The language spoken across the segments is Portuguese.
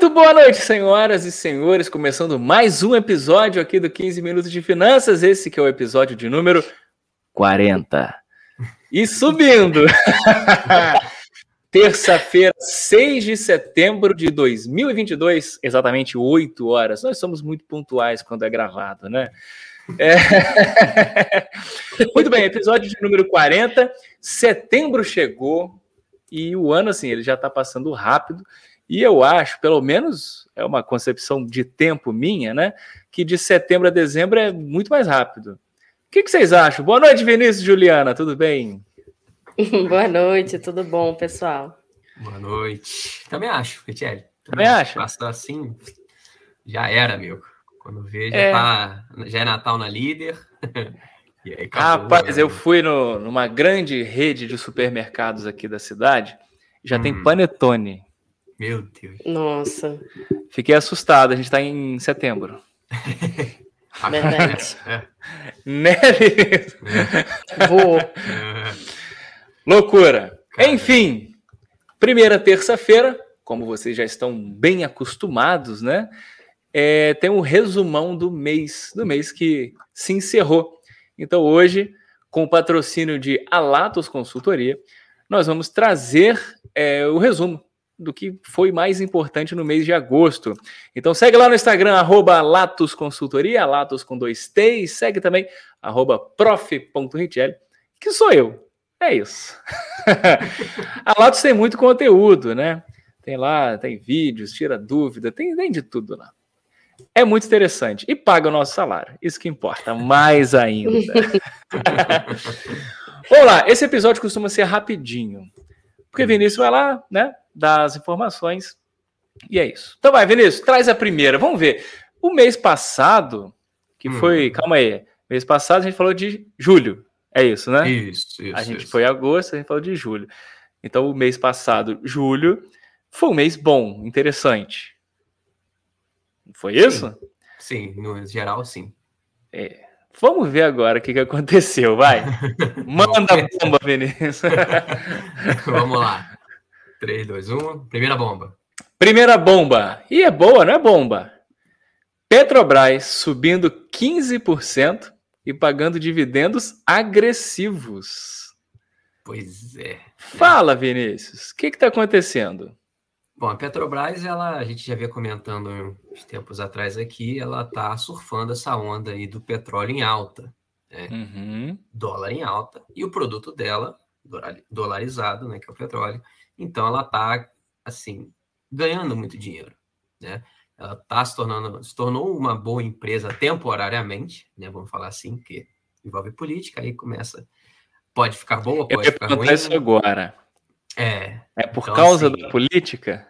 Muito boa noite, senhoras e senhores. Começando mais um episódio aqui do 15 Minutos de Finanças. Esse que é o episódio de número 40. E subindo. Terça-feira, 6 de setembro de 2022, exatamente 8 horas. Nós somos muito pontuais quando é gravado, né? É... Muito bem, episódio de número 40. Setembro chegou e o ano, assim, ele já está passando rápido. E eu acho, pelo menos é uma concepção de tempo minha, né? Que de setembro a dezembro é muito mais rápido. O que, que vocês acham? Boa noite, Vinícius Juliana, tudo bem? Boa noite, tudo bom, pessoal? Boa noite. Também acho, Fetiel. Também acho. Passou assim, já era, meu. Quando vê, já, é. Tá, já é Natal na líder. Aí, acabou, Rapaz, né? eu fui no, numa grande rede de supermercados aqui da cidade. Já hum. tem panetone. Meu Deus. Nossa. Fiquei assustado. A gente está em setembro. Verdade. É. Né? É. Vou. Loucura. Caramba. Enfim, primeira terça-feira, como vocês já estão bem acostumados, né? É, tem um resumão do mês, do mês que se encerrou. Então, hoje, com o patrocínio de Alatos Consultoria, nós vamos trazer é, o resumo do que foi mais importante no mês de agosto. Então segue lá no Instagram, arroba Latos Consultoria, Latos com dois T, e segue também, arroba prof.richelli, que sou eu. É isso. a Latos tem muito conteúdo, né? Tem lá, tem vídeos, tira dúvida, tem, tem de tudo lá. É muito interessante. E paga o nosso salário. Isso que importa, mais ainda. Vamos lá, esse episódio costuma ser rapidinho. Porque Vinícius vai lá, né? Dá as informações. E é isso. Então vai, Vinícius, traz a primeira. Vamos ver. O mês passado, que hum. foi. Calma aí. Mês passado a gente falou de julho. É isso, né? Isso, isso. A gente isso. foi em agosto, a gente falou de julho. Então, o mês passado, julho, foi um mês bom, interessante. Foi isso? Sim, sim no geral, sim. É. Vamos ver agora o que, que aconteceu, vai. Manda a bomba, Vinícius. Vamos lá. 3, 2, 1. Primeira bomba. Primeira bomba. E é boa, não é bomba? Petrobras subindo 15% e pagando dividendos agressivos. Pois é. Fala, Vinícius. O que está acontecendo? Bom, a Petrobras, ela, a gente já havia comentando uns tempos atrás aqui, ela está surfando essa onda aí do petróleo em alta, né? Uhum. dólar em alta, e o produto dela, dolarizado, né, que é o petróleo, então ela está, assim, ganhando muito dinheiro, né? Ela está se tornando, se tornou uma boa empresa temporariamente, né, vamos falar assim, porque envolve política, aí começa, pode ficar boa, pode Eu ficar ruim. acontece agora. É. É por então, causa assim, da política?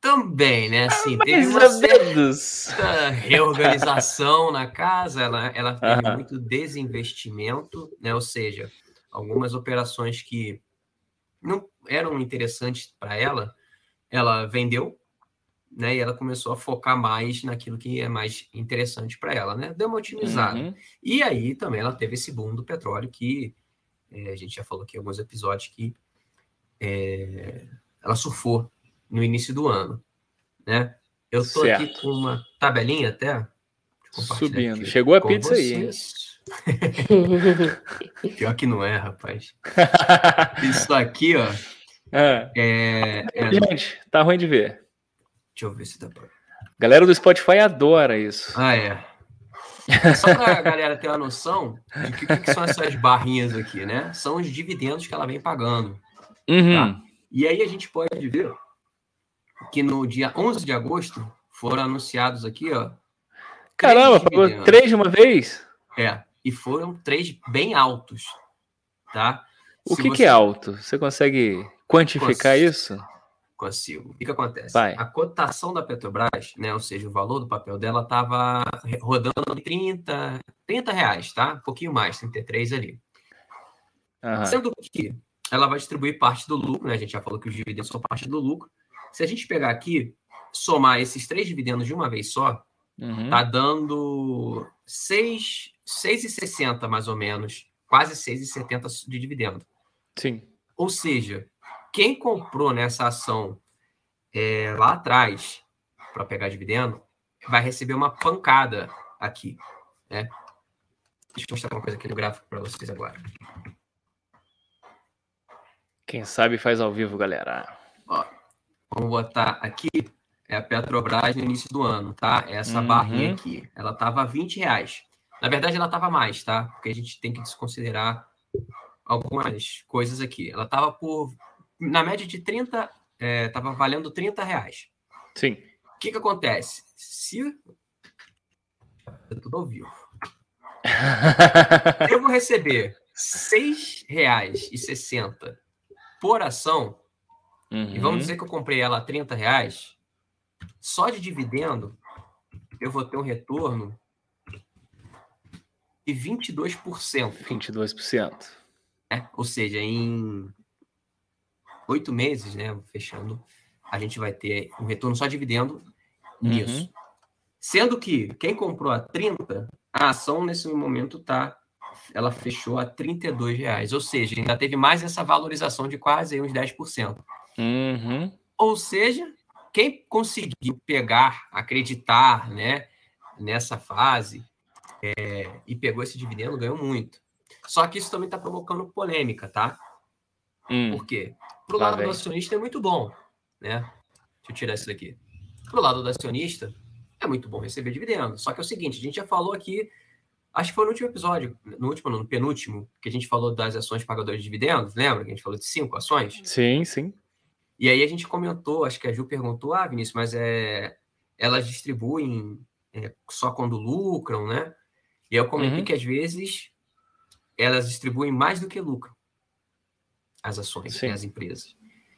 Também, né? Assim, ah, teve uma certa reorganização na casa, ela, ela teve muito desinvestimento, né? Ou seja, algumas operações que não eram interessantes para ela, ela vendeu, né? E ela começou a focar mais naquilo que é mais interessante para ela, né? Deu uma otimizada. Uhum. E aí também ela teve esse boom do petróleo que é, a gente já falou aqui em alguns episódios que é, ela surfou no início do ano, né? Eu tô certo. aqui com uma tabelinha até. Subindo. Chegou a pizza vocês. aí. Pior que não é, rapaz. Isso aqui, ó. É. É, é... Gente, tá ruim de ver. Deixa eu ver se dá pra. Galera do Spotify adora isso. Ah, é. Só para a galera ter uma noção de que, que, são essas barrinhas aqui, né? São os dividendos que ela vem pagando. Uhum. Tá? E aí a gente pode ver que no dia 11 de agosto foram anunciados aqui, ó. Caramba, pagou três de uma vez? É, e foram três bem altos, tá? O que, você... que, é alto? Você consegue quantificar isso? Consigo. O que, que acontece? Vai. A cotação da Petrobras, né, ou seja, o valor do papel dela estava rodando 30, 30 reais, tá? Um pouquinho mais, 33 ali. Uhum. Sendo que ela vai distribuir parte do lucro, né? A gente já falou que os dividendos são parte do lucro. Se a gente pegar aqui, somar esses três dividendos de uma vez só, uhum. tá dando 6,60 mais ou menos, quase 6,70 de dividendo. Sim. Ou seja, quem comprou nessa ação é, lá atrás para pegar dividendo, vai receber uma pancada aqui, né? Deixa eu mostrar uma coisa aqui no gráfico para vocês agora. Quem sabe faz ao vivo, galera. Ó, vamos botar aqui é a Petrobras no início do ano, tá? Essa uhum. barrinha aqui, ela tava 20 reais. Na verdade, ela tava mais, tá? Porque a gente tem que desconsiderar algumas coisas aqui. Ela tava por, na média de 30, é, tava valendo 30 reais. Sim. O que que acontece? Se... Eu tudo ao vivo. eu vou receber R$ 6,60 por ação, uhum. e vamos uhum. dizer que eu comprei ela a 30 reais, só de dividendo, eu vou ter um retorno de 22%. 22%. É, ou seja, em oito meses, né, fechando, a gente vai ter um retorno só dividendo nisso. Uhum. Sendo que quem comprou a 30, a ação nesse momento tá ela fechou a 32 reais, ou seja, ainda teve mais essa valorização de quase uns 10%. Uhum. Ou seja, quem conseguiu pegar, acreditar, né, nessa fase é, e pegou esse dividendo ganhou muito. Só que isso também está provocando polêmica, tá? Hum. Por quê? Pro lado do acionista é muito bom, né? Deixa eu tirar isso daqui. Pro lado do acionista é muito bom receber dividendo. Só que é o seguinte, a gente já falou aqui, acho que foi no último episódio, no último, no penúltimo, que a gente falou das ações pagadoras de dividendos, lembra? Que a gente falou de cinco ações? Sim, sim. E aí a gente comentou, acho que a Ju perguntou, ah, Vinícius, mas é, elas distribuem é, só quando lucram, né? E eu comentei uhum. que às vezes elas distribuem mais do que lucram as ações, né, as empresas.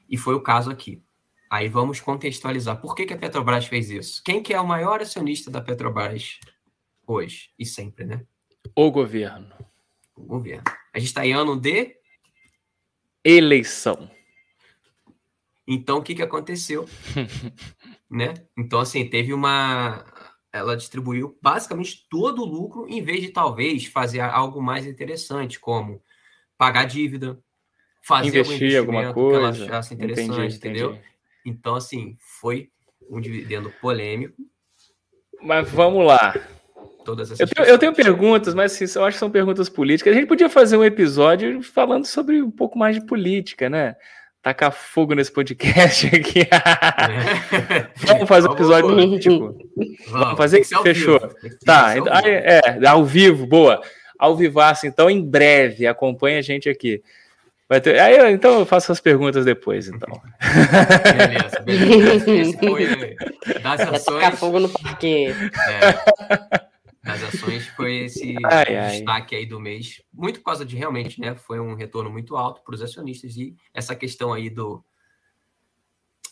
E foi o caso aqui. Aí vamos contextualizar. Por que, que a Petrobras fez isso? Quem que é o maior acionista da Petrobras hoje e sempre, né? O governo. O governo. A gente está em ano de eleição. Então, o que, que aconteceu? né? Então, assim, teve uma. Ela distribuiu basicamente todo o lucro, em vez de talvez fazer algo mais interessante, como pagar dívida, fazer investir alguma coisa. que ela achasse interessante, entendi, entendeu? Entendi. Então, assim, foi um dividendo polêmico. Mas vamos lá. Todas eu, tenho, eu tenho perguntas, mas assim, eu acho que são perguntas políticas. A gente podia fazer um episódio falando sobre um pouco mais de política, né? Tacar fogo nesse podcast aqui. Vamos fazer um episódio político. Vamos fazer que, que fechou. Tá, então, é, é, ao vivo, boa. Ao vivaço, então, em breve. Acompanha a gente aqui. Vai ter... Aí, então eu faço as perguntas depois, então. Beleza, beleza. Esse foi das ações. Tacar fogo no parquinho. É das ações foi esse ai, destaque aí do mês, muito por causa de realmente, né? Foi um retorno muito alto para os acionistas e essa questão aí do,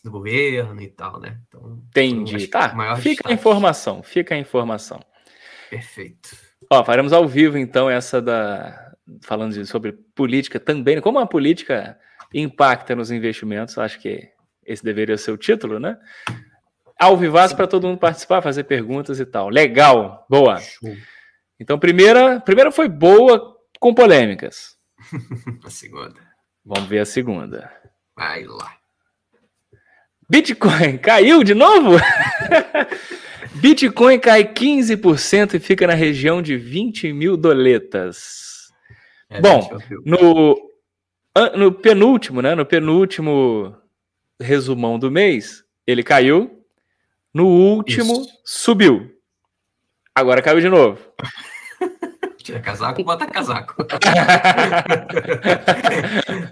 do governo e tal, né? Então, Entendi. Tá, fica destaque. a informação, fica a informação. Perfeito. Ó, faremos ao vivo então essa da falando sobre política também, como a política impacta nos investimentos, acho que esse deveria ser o título, né? Ao vivaço para todo mundo participar, fazer perguntas e tal. Legal, boa. Show. Então, primeira, primeira foi boa com polêmicas. a segunda. Vamos ver a segunda. Vai lá. Bitcoin caiu de novo? Bitcoin cai 15% e fica na região de 20 mil doletas. É, Bom, no, no penúltimo, né? No penúltimo resumão do mês, ele caiu no último, Isso. subiu. Agora caiu de novo. Tira casaco, bota casaco.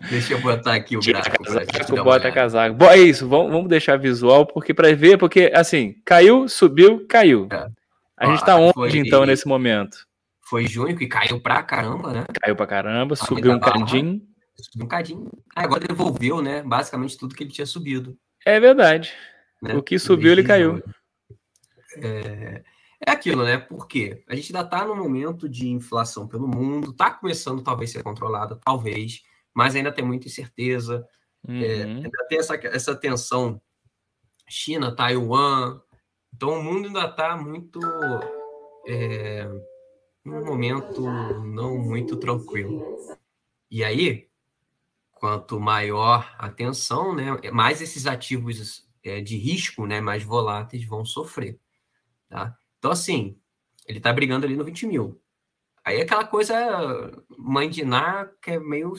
Deixa eu botar aqui o Tira gráfico. Casaco, bota casaco. Bom, é isso, vamos, vamos deixar visual, porque para ver, porque assim, caiu, subiu, caiu. É. A gente tá onde foi, então nesse momento? Foi junho que caiu pra caramba, né? Caiu pra caramba, subiu um cadinho. Subiu um cadinho. agora devolveu, né? Basicamente tudo que ele tinha subido. É verdade. Né? O que subiu, ele caiu. É, é aquilo, né? Porque a gente ainda está no momento de inflação pelo mundo, está começando talvez a ser controlada, talvez, mas ainda tem muita incerteza. É, uhum. É, ainda tem essa, essa tensão China, Taiwan. Então o mundo ainda está muito. É, num momento não muito tranquilo. E aí, quanto maior a tensão, né, mais esses ativos é, de risco, né, mais voláteis, vão sofrer. Tá? Então, assim, ele está brigando ali no 20 mil. Aí é aquela coisa mandinar que é meio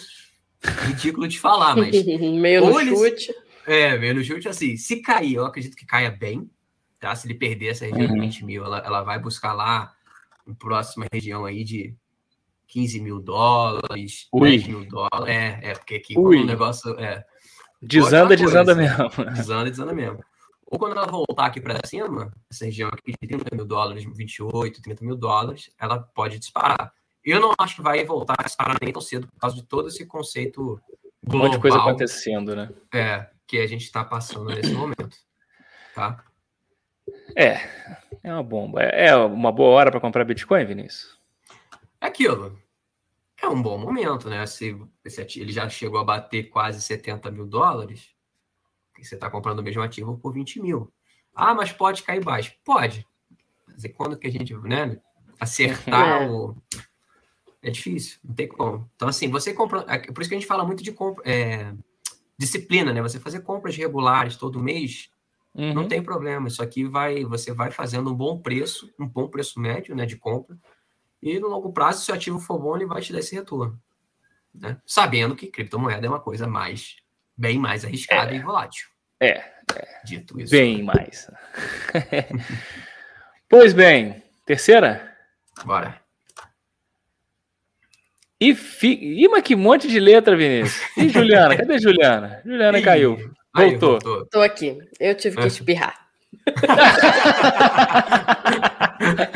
ridículo de falar, mas. meio no eles, chute. É, meio no chute, assim. Se cair, eu acredito que caia bem, tá? Se ele perder essa região uhum. de 20 mil, ela, ela vai buscar lá uma próxima região aí de 15 mil dólares, Ui. 10 mil dólares. É, é, porque aqui o negócio. É, desanda, desanda mesmo. Desanda, desanda mesmo. Ou quando ela voltar aqui para cima, essa região aqui de 30 mil dólares, 28, 30 mil dólares, ela pode disparar. Eu não acho que vai voltar a disparar nem tão cedo por causa de todo esse conceito global. Um monte de coisa acontecendo, né? É, que a gente está passando nesse momento. Tá? É, é uma bomba. É uma boa hora para comprar Bitcoin, Vinícius? É aquilo. É um bom momento, né? Se, se ele já chegou a bater quase 70 mil dólares, você está comprando o mesmo ativo por 20 mil. Ah, mas pode cair baixo. Pode. Mas quando que a gente, né? Acertar é. o. É difícil, não tem como. Então, assim, você compra. É por isso que a gente fala muito de compra, é, disciplina, né? Você fazer compras regulares todo mês, uhum. não tem problema. Isso aqui vai. Você vai fazendo um bom preço, um bom preço médio né, de compra. E no longo prazo, se o ativo for bom, ele vai te dar esse retorno. Né? Sabendo que criptomoeda é uma coisa mais bem mais arriscada é. e volátil. É, é. Dito isso. Bem mais. pois bem, terceira? Bora. E, fi... Ih, mas que monte de letra, Vinícius. E Juliana? Cadê Juliana? Juliana Ih, caiu. Voltou. Tô aqui. Eu tive que espirrar.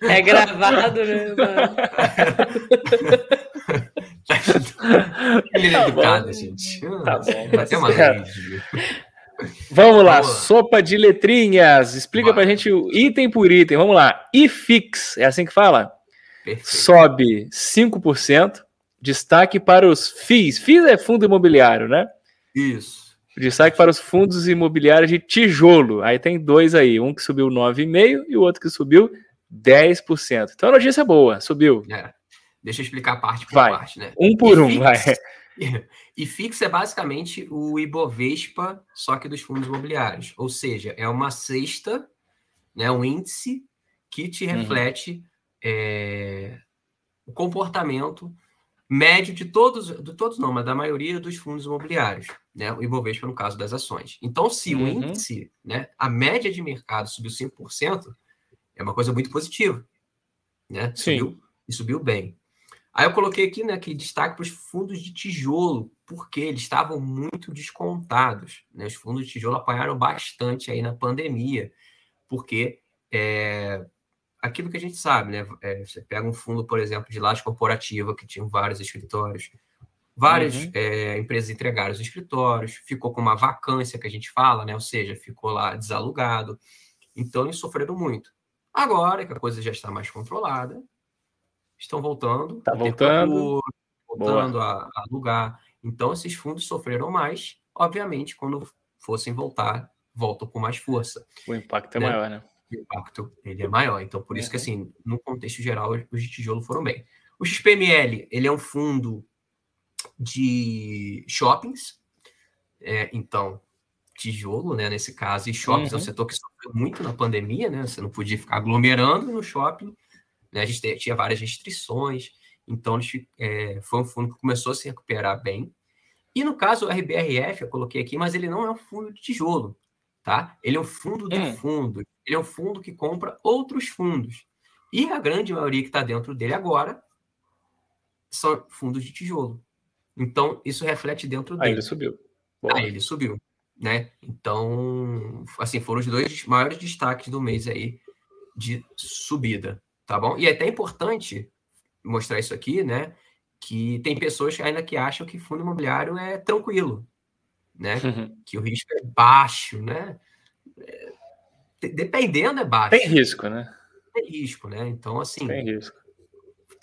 é gravado, né, mano? Ele é educado, gente. Tá bom. Vai ter uma Vamos lá, Vamos sopa de letrinhas. Explica Bora. pra gente o item por item. Vamos lá. IFIX, é assim que fala? Perfeito. Sobe 5%. Destaque para os FIIs. FIIs é fundo imobiliário, né? Isso. Destaque para os fundos imobiliários de tijolo. Aí tem dois aí, um que subiu 9,5% e o outro que subiu 10%. Então a notícia é boa, subiu. É. Deixa eu explicar parte por vai. parte, né? Um por e um, fix, vai. E fix é basicamente o Ibovespa, só que dos fundos imobiliários. Ou seja, é uma cesta, né, um índice que te uhum. reflete uhum. é, o comportamento médio de todos, de todos não, mas da maioria dos fundos imobiliários, né? O Ibovespa no caso das ações. Então, se uhum. o índice, né, a média de mercado subiu 5%, é uma coisa muito positiva, né? Sim. Subiu, e subiu bem. Aí eu coloquei aqui, né, que destaque para os fundos de tijolo, porque eles estavam muito descontados. Né? Os fundos de tijolo apanharam bastante aí na pandemia, porque é, aquilo que a gente sabe, né? É, você pega um fundo, por exemplo, de laje corporativa, que tinha vários escritórios, várias uhum. é, empresas entregaram os escritórios, ficou com uma vacância que a gente fala, né? Ou seja, ficou lá desalugado. Então, eles sofreram muito. Agora que a coisa já está mais controlada, estão voltando. Está voltando. voltando a, a alugar. Então, esses fundos sofreram mais. Obviamente, quando fossem voltar, voltam com mais força. O impacto é né? maior, né? O impacto ele é maior. Então, por isso que, assim, no contexto geral, os de tijolo foram bem. O XPML, ele é um fundo de shoppings. É, então, tijolo, né, nesse caso, e shoppings uhum. é um setor que sofreu muito na pandemia, né? Você não podia ficar aglomerando no shopping. Né? A gente tinha várias restrições, então é, foi um fundo que começou a se recuperar bem. E no caso, o RBRF, eu coloquei aqui, mas ele não é um fundo de tijolo, tá? Ele é um fundo de hum. fundo. Ele é um fundo que compra outros fundos. E a grande maioria que está dentro dele agora são fundos de tijolo. Então, isso reflete dentro dele. Aí ele subiu. Boa. Aí ele subiu, né? Então, assim, foram os dois maiores destaques do mês aí de subida tá bom? E é até importante mostrar isso aqui, né? Que tem pessoas ainda que acham que fundo imobiliário é tranquilo, né? Uhum. Que o risco é baixo, né? É, dependendo é baixo. Tem risco, né? Tem risco, né? Então, assim. Tem risco.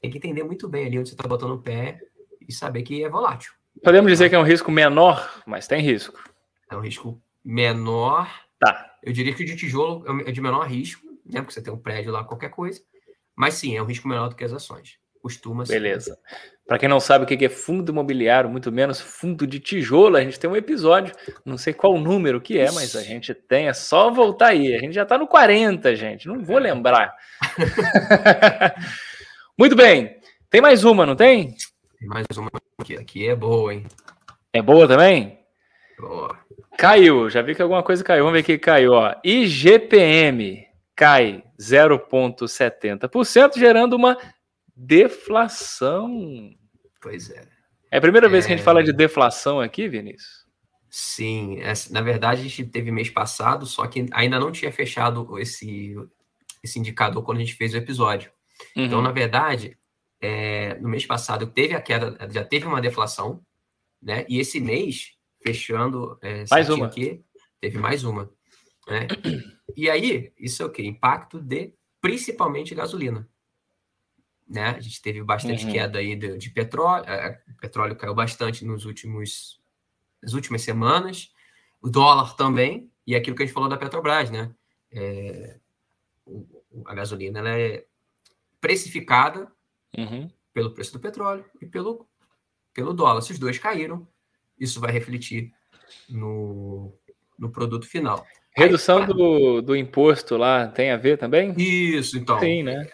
Tem que entender muito bem ali onde você está botando o pé e saber que é volátil. Podemos dizer que é um risco menor, mas tem risco. É um risco menor. Tá. Eu diria que o de tijolo é de menor risco, né? Porque você tem um prédio lá, qualquer coisa. Mas sim, é um risco menor do que as ações. costuma ser. Beleza. Para quem não sabe o que é fundo imobiliário, muito menos fundo de tijolo, a gente tem um episódio, não sei qual número que é, mas a gente tem, é só voltar aí. A gente já está no 40, gente, não vou lembrar. muito bem. Tem mais uma, não tem? Tem mais uma aqui. Aqui é boa, hein? É boa também? Caiu, já vi que alguma coisa caiu. Vamos ver o que caiu. Ó. IGPM cai 0,70%, gerando uma deflação. Pois é. É a primeira é... vez que a gente fala de deflação aqui, Vinícius? Sim, na verdade a gente teve mês passado, só que ainda não tinha fechado esse, esse indicador quando a gente fez o episódio. Então, uhum. Então, na verdade, é, no mês passado teve a queda, já teve uma deflação, né? E esse mês, fechando é, mais uma. aqui, teve mais uma. Né? E aí, isso é o que? Impacto de principalmente gasolina né? A gente teve bastante uhum. queda aí de, de petróleo, é, o petróleo caiu bastante nos últimos, nas últimas semanas, o dólar também, e aquilo que a gente falou da Petrobras, né? É, a gasolina ela é precificada uhum. pelo preço do petróleo e pelo, pelo dólar. Se os dois caíram, isso vai refletir no, no produto final. Redução Aí, do, do imposto lá tem a ver também? Isso, então. Sim, né?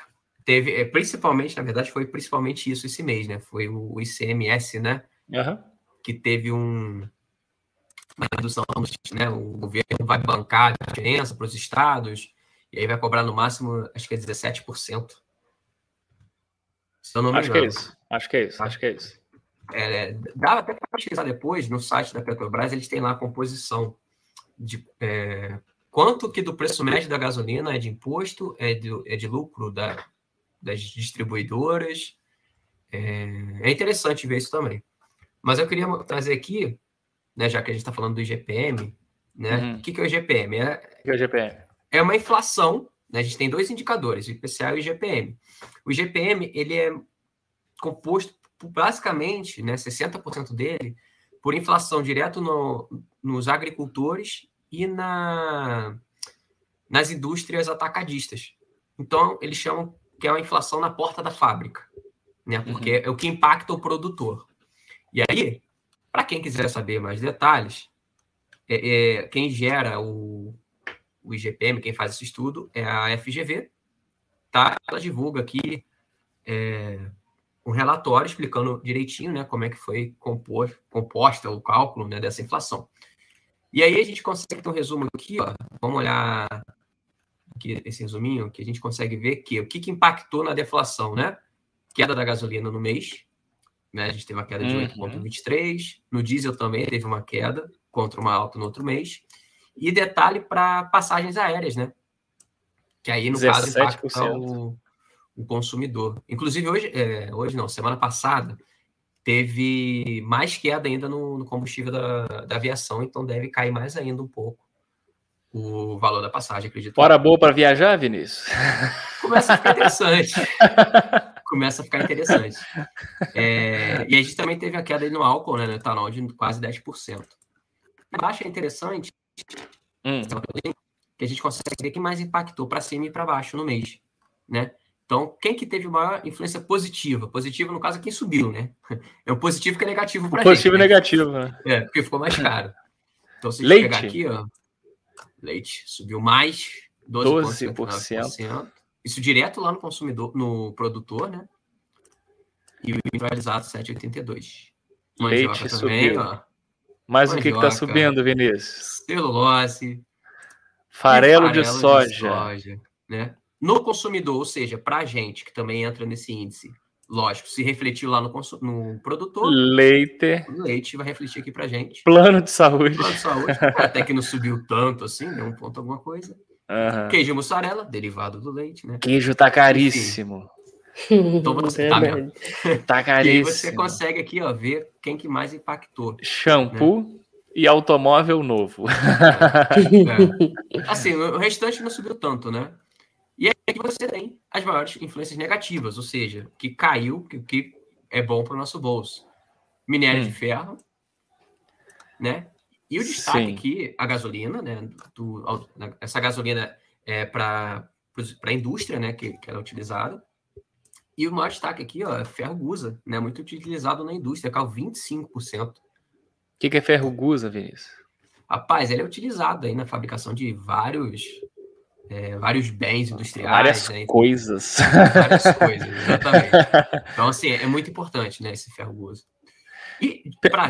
teve, é, principalmente, na verdade, foi principalmente isso esse mês, né? Foi o ICMS, né? Uhum. Que teve um, uma redução, né? O governo vai bancar a diferença para os estados, e aí vai cobrar no máximo, acho que é 17%. Se eu não me acho engano. que é isso. Acho que é isso. Acho que é isso. É, dá até para pesquisar depois no site da Petrobras, eles têm lá a composição de é, quanto que do preço médio da gasolina é de imposto, é de, é de lucro da, das distribuidoras. É, é interessante ver isso também. Mas eu queria trazer aqui, né, já que a gente está falando do IGPM, né? Uhum. O que, que é o IGPM? É, que é o IGPM? É uma inflação, né? A gente tem dois indicadores, o IPCA e o IGPM. O IGPM, ele é composto basicamente, né, 60% dele, por inflação direto no, nos agricultores e na, nas indústrias atacadistas. Então, eles chamam que é a inflação na porta da fábrica, né? Uhum. Porque uhum. é o que impacta o produtor. E aí, para quem quiser saber mais detalhes, é, é, quem gera o, o IGPM, quem faz esse estudo, é a FGV, tá? Ela divulga aqui é, um relatório explicando direitinho, né, como é que foi compor, composta o cálculo né, dessa inflação. E aí a gente consegue ter um resumo aqui, ó, vamos olhar aqui esse resuminho, que a gente consegue ver que o que, que impactou na deflação, né? Queda da gasolina no mês, né? A gente teve uma queda de uhum. 8,23. No diesel também teve uma queda contra uma alta no outro mês. E detalhe para passagens aéreas, né? Que aí, no 17%. caso, impacta o, o consumidor. Inclusive, hoje, é, hoje não, semana passada, teve mais queda ainda no, no combustível da, da aviação, então deve cair mais ainda um pouco o valor da passagem, acredito. Hora boa para viajar, Vinícius? Começa a ficar interessante. Começa a ficar interessante. É, e a gente também teve a queda no álcool, né, no etanol, de quase 10%. Abaixo é interessante hum. que a gente consegue ver que mais impactou para cima e para baixo no mês, né? Então, quem que teve maior influência positiva? Positiva, no caso, é quem subiu, né? É o positivo que é negativo para gente. Positivo e né? negativo, né? É, porque ficou mais caro. Então, se a gente pegar aqui, ó, Leite subiu mais 12%. 12%. Isso direto lá no consumidor, no produtor, né? E o industrializado 7,82. Leite também, subiu. Ó. Mas Mandioca, o que está subindo, Vinícius? Celulose. Farelo, farelo de, soja. de soja. né? No consumidor, ou seja, para a gente que também entra nesse índice, lógico, se refletiu lá no, no produtor. Leite. Leite vai refletir aqui pra gente. Plano de saúde. Plano de saúde. até que não subiu tanto assim, deu um ponto alguma coisa. Uhum. Queijo mussarela, derivado do leite, né? Queijo tá caríssimo. Então você tá, mesmo. tá caríssimo. E aí você consegue aqui, ó, ver quem que mais impactou. Shampoo né? e automóvel novo. É, é. Assim, o restante não subiu tanto, né? E aí você tem as maiores influências negativas, ou seja, que caiu, que, que é bom para o nosso bolso. Minério hum. de ferro, né? E o destaque Sim. aqui, a gasolina, né? Do, essa gasolina é para a indústria, né? Que, que ela é utilizada. E o maior destaque aqui, ó, é ferro gusa, né? Muito utilizado na indústria, caiu 25%. O que, que é ferro gusa, Vinícius? Rapaz, ele é utilizado aí na fabricação de vários é, vários bens industriais. Várias né? coisas. Várias coisas, exatamente. Então, assim, é muito importante, né, esse ferro gusa.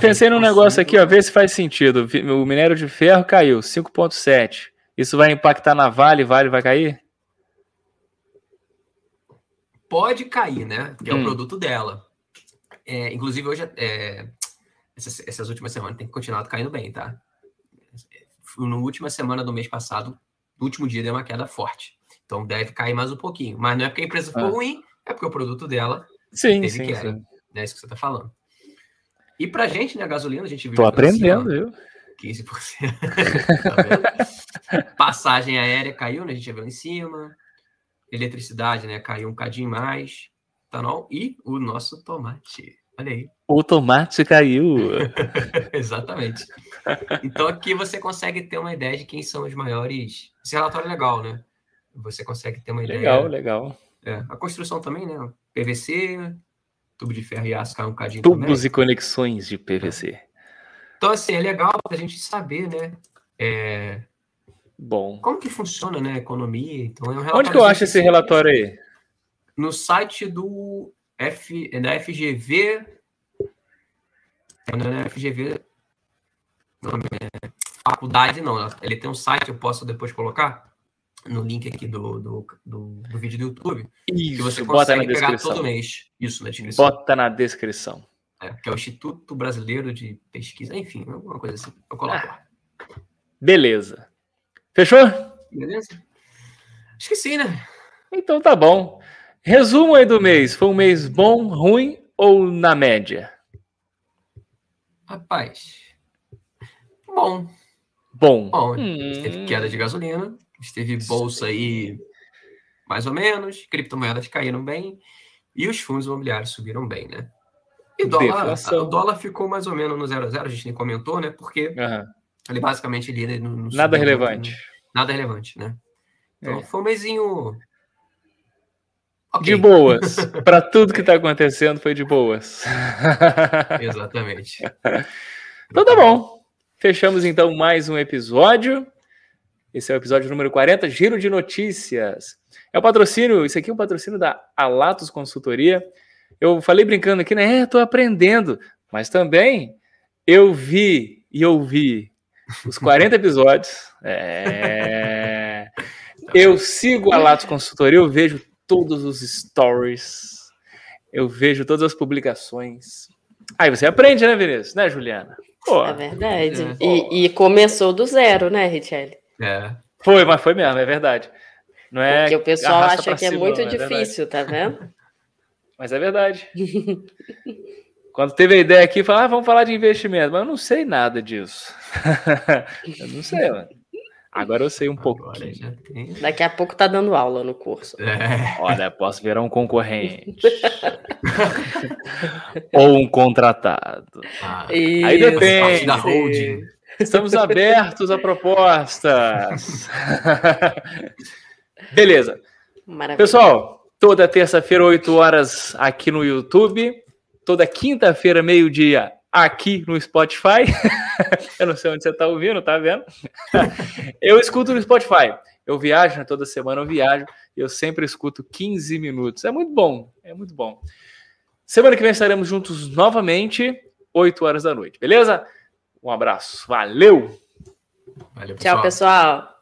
Pensei num negócio aqui, ó, ver se faz sentido. O minério de ferro caiu, 5,7. Isso vai impactar na Vale? Vale vai cair? Pode cair, né? Que é hum. o produto dela. É, inclusive, hoje, é, essas, essas, últimas semanas tem continuado caindo bem, tá? Na última semana do mês passado, no último dia deu uma queda forte. Então deve cair mais um pouquinho. Mas não é porque a empresa ficou ah. ruim, é porque o produto dela sim, teve sim, queda. Sim. É isso que você está falando. E para gente, né, a gasolina, a gente viu. Tô aprendendo, viu? 15%. tá Passagem aérea caiu, né? A gente viu em cima eletricidade, né? Caiu um cadinho mais. Etanol e o nosso tomate. Olha aí. O tomate caiu. Exatamente. Então aqui você consegue ter uma ideia de quem são os maiores. Esse relatório é legal, né? Você consegue ter uma ideia. Legal, legal. É, a construção também, né? PVC, tubo de ferro e aço caiu um cadinho Tubos também. e conexões de PVC. Então, assim, é legal a gente saber, né? É, Bom. Como que funciona, né, a economia? Então, é um Onde que eu acho esse relatório aí? No site do F, da FGV. Não é FGV. Não, é faculdade, não. Ele tem um site, eu posso depois colocar no link aqui do, do, do, do vídeo do YouTube. Isso, que você consegue pegar todo mês. Isso na descrição. Bota na descrição. É, que é o Instituto Brasileiro de Pesquisa, enfim, alguma coisa assim. Eu coloco lá. Beleza. Fechou? Beleza? Acho que sim, né? Então tá bom. Resumo aí do mês. Foi um mês bom, ruim ou na média? Rapaz. Bom. Bom. Bom. Hum... Teve queda de gasolina. Esteve bolsa aí mais ou menos. Criptomoedas caíram bem. E os fundos imobiliários subiram bem, né? E dólar, o dólar ficou mais ou menos no 0 a 0, a gente nem comentou, né? Porque uhum. ele basicamente no, no Nada relevante. Nada relevante, né? Então é. foi um mesinho. Okay. De boas. Para tudo que está acontecendo, foi de boas. Exatamente. então tá bom. Fechamos então mais um episódio. Esse é o episódio número 40, Giro de Notícias. É o patrocínio, isso aqui é um patrocínio da Alatos Consultoria. Eu falei brincando aqui, né? É, tô aprendendo. Mas também eu vi e ouvi os 40 episódios. É... Eu sigo a Latos Consultoria, eu vejo todos os stories, eu vejo todas as publicações. Aí você aprende, né, Vinícius? Né, Juliana? Pô. É verdade. É. E, e, começou do zero, né, Richelle? É. Foi, mas foi mesmo, é verdade. Não é Porque o pessoal acha que é muito é difícil, tá vendo? Mas é verdade. Quando teve a ideia aqui, falar, ah, vamos falar de investimento, mas eu não sei nada disso. eu não sei, mano. Agora eu sei um pouco. Daqui a pouco tá dando aula no curso. É. Olha, posso virar um concorrente. Ou um contratado. Ah, Aí depende. Da holding. Estamos abertos a propostas. Beleza. Maravilha. Pessoal, toda terça-feira, 8 horas, aqui no YouTube toda quinta-feira, meio-dia, aqui no Spotify. eu não sei onde você está ouvindo, tá vendo? eu escuto no Spotify. Eu viajo, né? toda semana eu viajo e eu sempre escuto 15 minutos. É muito bom, é muito bom. Semana que vem estaremos juntos novamente, 8 horas da noite, beleza? Um abraço, valeu! Valeu, pessoal. Tchau, pessoal.